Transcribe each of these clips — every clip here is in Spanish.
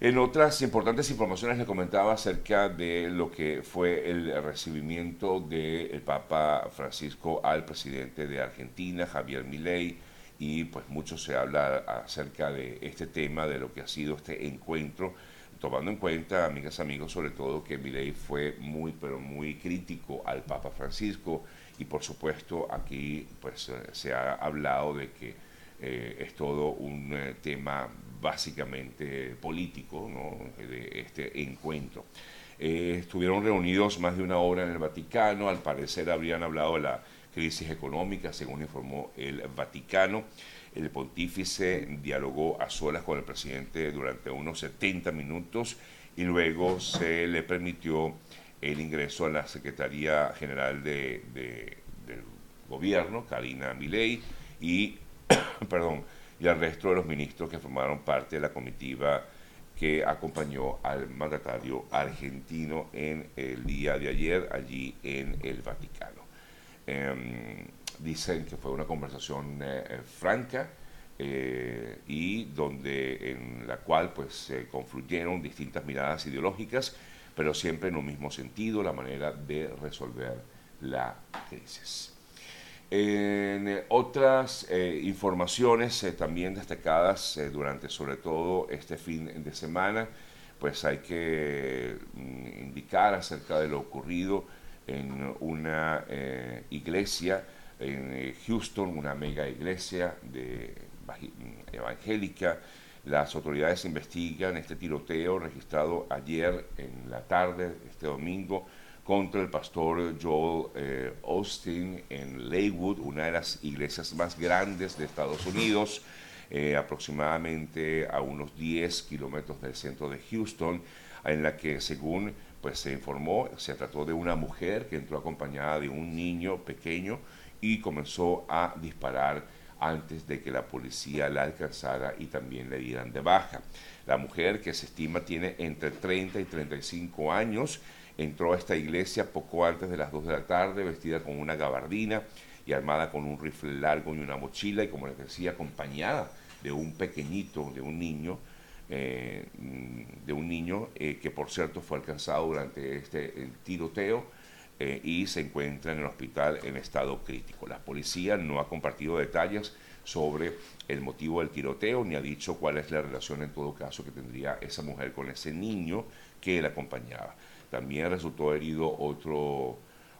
En otras importantes informaciones le comentaba acerca de lo que fue el recibimiento del Papa Francisco al presidente de Argentina, Javier Milei, y pues mucho se habla acerca de este tema, de lo que ha sido este encuentro, tomando en cuenta, amigas, amigos, sobre todo que Milei fue muy, pero muy crítico al Papa Francisco, y por supuesto aquí pues se ha hablado de que eh, es todo un eh, tema básicamente político de este encuentro. Eh, estuvieron reunidos más de una hora en el Vaticano, al parecer habrían hablado de la crisis económica, según informó el Vaticano. El pontífice dialogó a solas con el presidente durante unos 70 minutos y luego se le permitió el ingreso a la Secretaría General de, del Gobierno, Karina Milei, y, perdón, y al resto de los ministros que formaron parte de la comitiva que acompañó al mandatario argentino en el día de ayer allí en el Vaticano. Em, dicen que fue una conversación eh, eh, franca eh, y donde en la cual pues se confluyeron distintas miradas ideológicas, pero siempre en un mismo sentido, la manera de resolver la crisis. En eh, otras eh, informaciones eh, también destacadas durante sobre todo este fin de semana, pues hay que mm, indicar acerca de lo ocurrido en una iglesia en Houston, una mega iglesia de, mm, evangélica. Las autoridades investigan este tiroteo registrado ayer en la tarde, este domingo, contra el pastor Joel eh, Austin en Leywood, una de las iglesias más grandes de Estados Unidos, eh, aproximadamente a unos 10 kilómetros del centro de Houston, en la que según pues, se informó, se trató de una mujer que entró acompañada de un niño pequeño y comenzó a disparar antes de que la policía la alcanzara y también le dieran de baja. La mujer, que se estima tiene entre 30 y 35 años, entró a esta iglesia poco antes de las 2 de la tarde, vestida con una gabardina y armada con un rifle largo y una mochila, y como les decía, acompañada de un pequeñito, de un niño, eh, de un niño eh, que por cierto fue alcanzado durante este tiroteo eh, y se encuentra en el hospital en estado crítico. La policía no ha compartido detalles sobre el motivo del tiroteo ni ha dicho cuál es la relación en todo caso que tendría esa mujer con ese niño que la acompañaba. También resultó herido otro,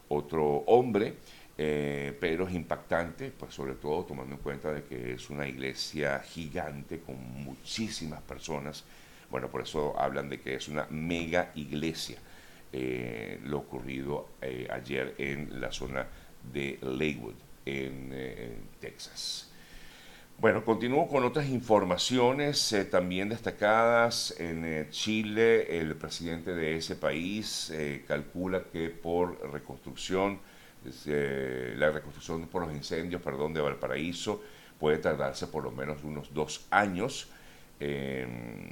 otro hombre, eh, pero es impactante, pues sobre todo tomando en cuenta de que es una iglesia gigante con muchísimas personas. Bueno, por eso hablan de que es una mega iglesia. Eh, lo ocurrido eh, ayer en la zona de Lakewood, en Texas. Bueno, continúo con otras informaciones eh, también destacadas. En eh, Chile, el presidente de ese país eh, calcula que por reconstrucción, la reconstrucción por los incendios, perdón, de Valparaíso, puede tardarse por lo menos unos dos años, em,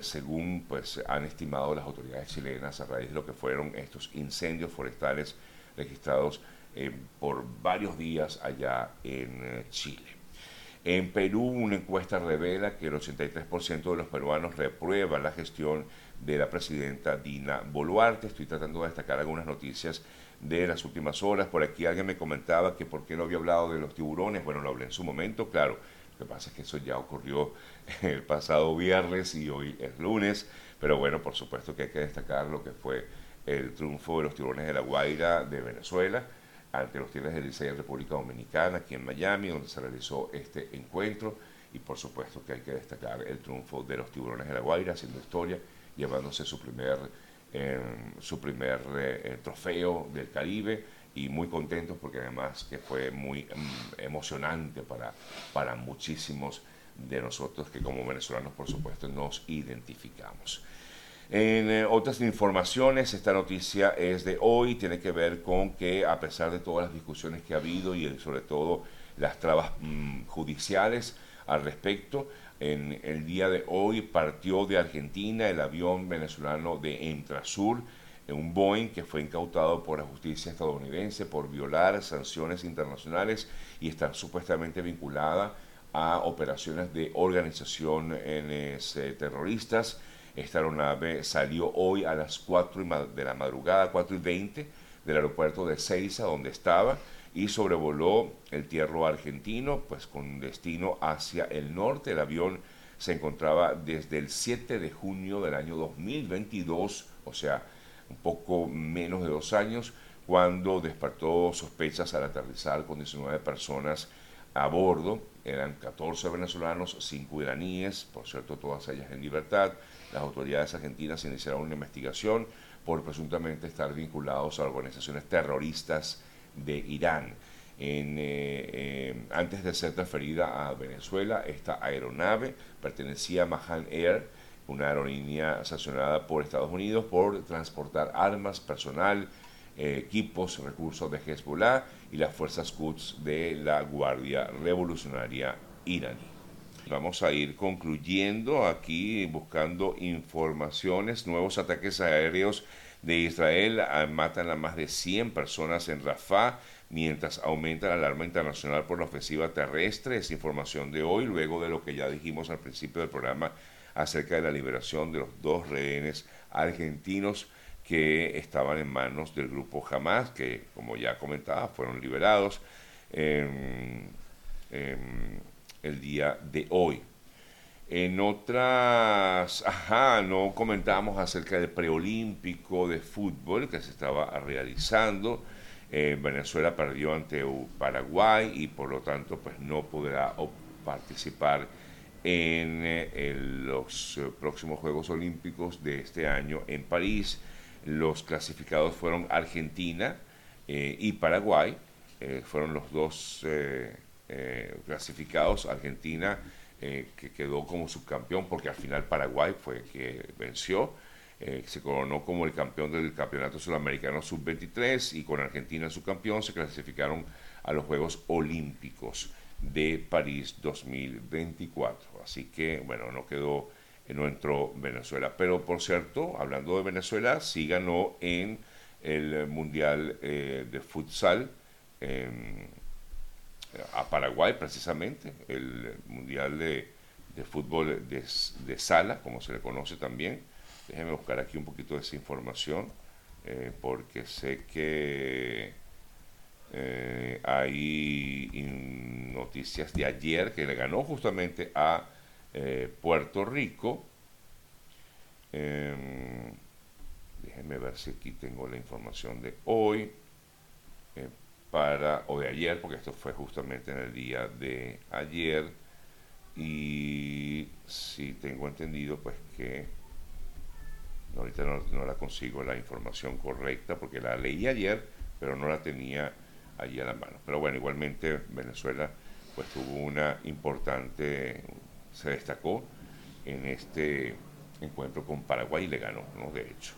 según pues han estimado las autoridades chilenas a raíz de lo que fueron estos incendios forestales registrados por varios días allá en Chile. En Perú, una encuesta revela que el 83% de los peruanos reprueban la gestión de la presidenta Dina Boluarte. Estoy tratando de destacar algunas noticias de las últimas horas. Por aquí alguien me comentaba que por qué no había hablado de los tiburones. Bueno, lo hablé en su momento, claro. Lo que pasa es que eso ya ocurrió el pasado viernes y hoy es lunes. Pero bueno, por supuesto que hay que destacar lo que fue el triunfo de los tiburones de la Guaira de Venezuela ante los Tigres del Licey en República Dominicana, aquí en Miami, donde se realizó este encuentro. Y por supuesto que hay que destacar el triunfo de los Tiburones de la Guaira, haciendo historia, llevándose su primer, em, su primer eh, trofeo del Caribe y muy contentos porque además que fue muy em, emocionante para, para muchísimos de nosotros que como venezolanos por supuesto nos identificamos. En eh, otras informaciones, esta noticia es de hoy, tiene que ver con que a pesar de todas las discusiones que ha habido y sobre todo las trabas mm, judiciales al respecto, en el día de hoy partió de Argentina el avión venezolano de Entrasur, un Boeing que fue incautado por la justicia estadounidense por violar sanciones internacionales y estar supuestamente vinculada a operaciones de organizaciones terroristas Esta aeronave salió hoy a las 4 de la madrugada, 4 y 20, del aeropuerto de Ceiza, donde estaba, y sobrevoló el tierro argentino, pues con destino hacia el norte. El avión se encontraba desde el 7 de junio del año 2022, o sea, un poco menos de dos años, cuando despertó sospechas al aterrizar con 19 personas a bordo. Eran 14 venezolanos, 5 iraníes, por cierto, todas ellas en libertad. Las autoridades argentinas iniciaron una investigación por presuntamente estar vinculados a organizaciones terroristas de Irán. Eh, eh, antes de ser transferida a Venezuela, esta aeronave pertenecía a Mahan Air, una aerolínea sancionada por Estados Unidos por transportar armas, personal, eh, equipos, recursos de Hezbollah y las fuerzas Quds de la Guardia Revolucionaria iraní. Vamos a ir concluyendo aquí buscando informaciones, nuevos ataques aéreos de Israel ah, matan a más de 100 personas en Rafah, mientras aumenta la alarma internacional por la ofensiva terrestre. Es información de hoy, luego de lo que ya dijimos al principio del programa acerca de la liberación de los dos rehenes argentinos que estaban en manos del grupo Hamas, que como ya comentaba, fueron liberados el día de hoy. En otras, ajá, no comentábamos acerca del preolímpico de fútbol que se estaba realizando. Eh, Venezuela perdió ante Paraguay y por lo tanto pues no podrá participar en, eh, los eh, próximos Juegos Olímpicos de este año en París. Los clasificados fueron Argentina y Paraguay, fueron los dos clasificados. Argentina eh, que quedó como subcampeón, porque al final Paraguay fue que venció. Eh, se coronó como el campeón del Campeonato Sudamericano Sub-23 y con Argentina subcampeón se clasificaron a los Juegos Olímpicos de París 2024. Así que, bueno, no quedó, eh, no entró Venezuela. Pero, por cierto, hablando de Venezuela, sí ganó en el Mundial de Futsal a Paraguay precisamente, el Mundial de, Fútbol de, Sala, como se le conoce también. Déjenme buscar aquí un poquito de esa información, eh, porque sé que eh, hay noticias de ayer que le ganó justamente a eh, Puerto Rico. Em, déjenme ver si aquí tengo la información de hoy para, o de ayer, porque esto fue justamente en el día de ayer, y si tengo entendido, pues que ahorita no, la consigo la información correcta, porque la leí ayer, pero no la tenía allí a la mano. Pero bueno, igualmente Venezuela pues tuvo una importante, se destacó en este encuentro con Paraguay y le ganó, ¿no? De hecho.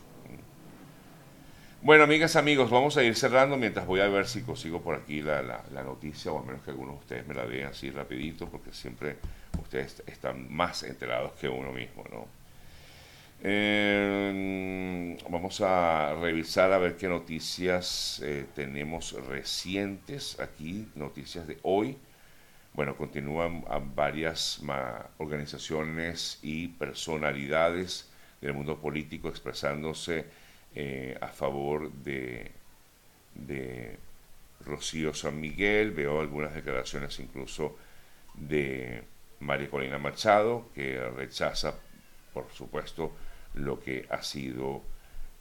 Bueno, amigas, amigos, vamos a ir cerrando mientras voy a ver si consigo por aquí la, la, noticia, o al menos que algunos de ustedes me la vean así rapidito, porque siempre ustedes están más enterados que uno mismo, ¿no? Eh, vamos a revisar a ver qué noticias eh, tenemos recientes aquí, noticias de hoy. Bueno, continúan varias organizaciones y personalidades del mundo político expresándose eh, a favor de, de Rocío San Miguel, veo algunas declaraciones incluso de María Colina Machado, que rechaza, por supuesto, lo que ha sido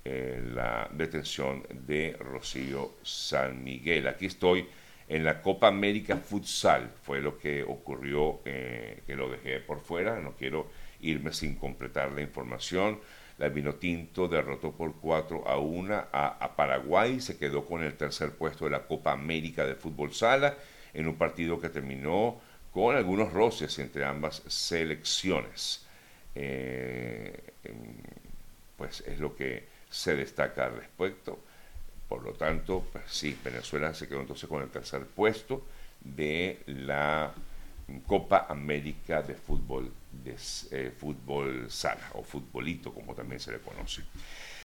eh, la detención de Rocío San Miguel. Aquí estoy en la Copa América Futsal, fue lo que ocurrió, eh, que lo dejé por fuera, no quiero irme sin completar la información. La Vinotinto derrotó por 4 a 1 a, Paraguay, se quedó con el tercer puesto de la Copa América de Fútbol Sala en un partido que terminó con algunos roces entre ambas selecciones. Eh, pues es lo que se destaca al respecto. Por lo tanto, pues sí, Venezuela se quedó entonces con el tercer puesto de la Copa América de Fútbol de eh, fútbol sala o futbolito, como también se le conoce.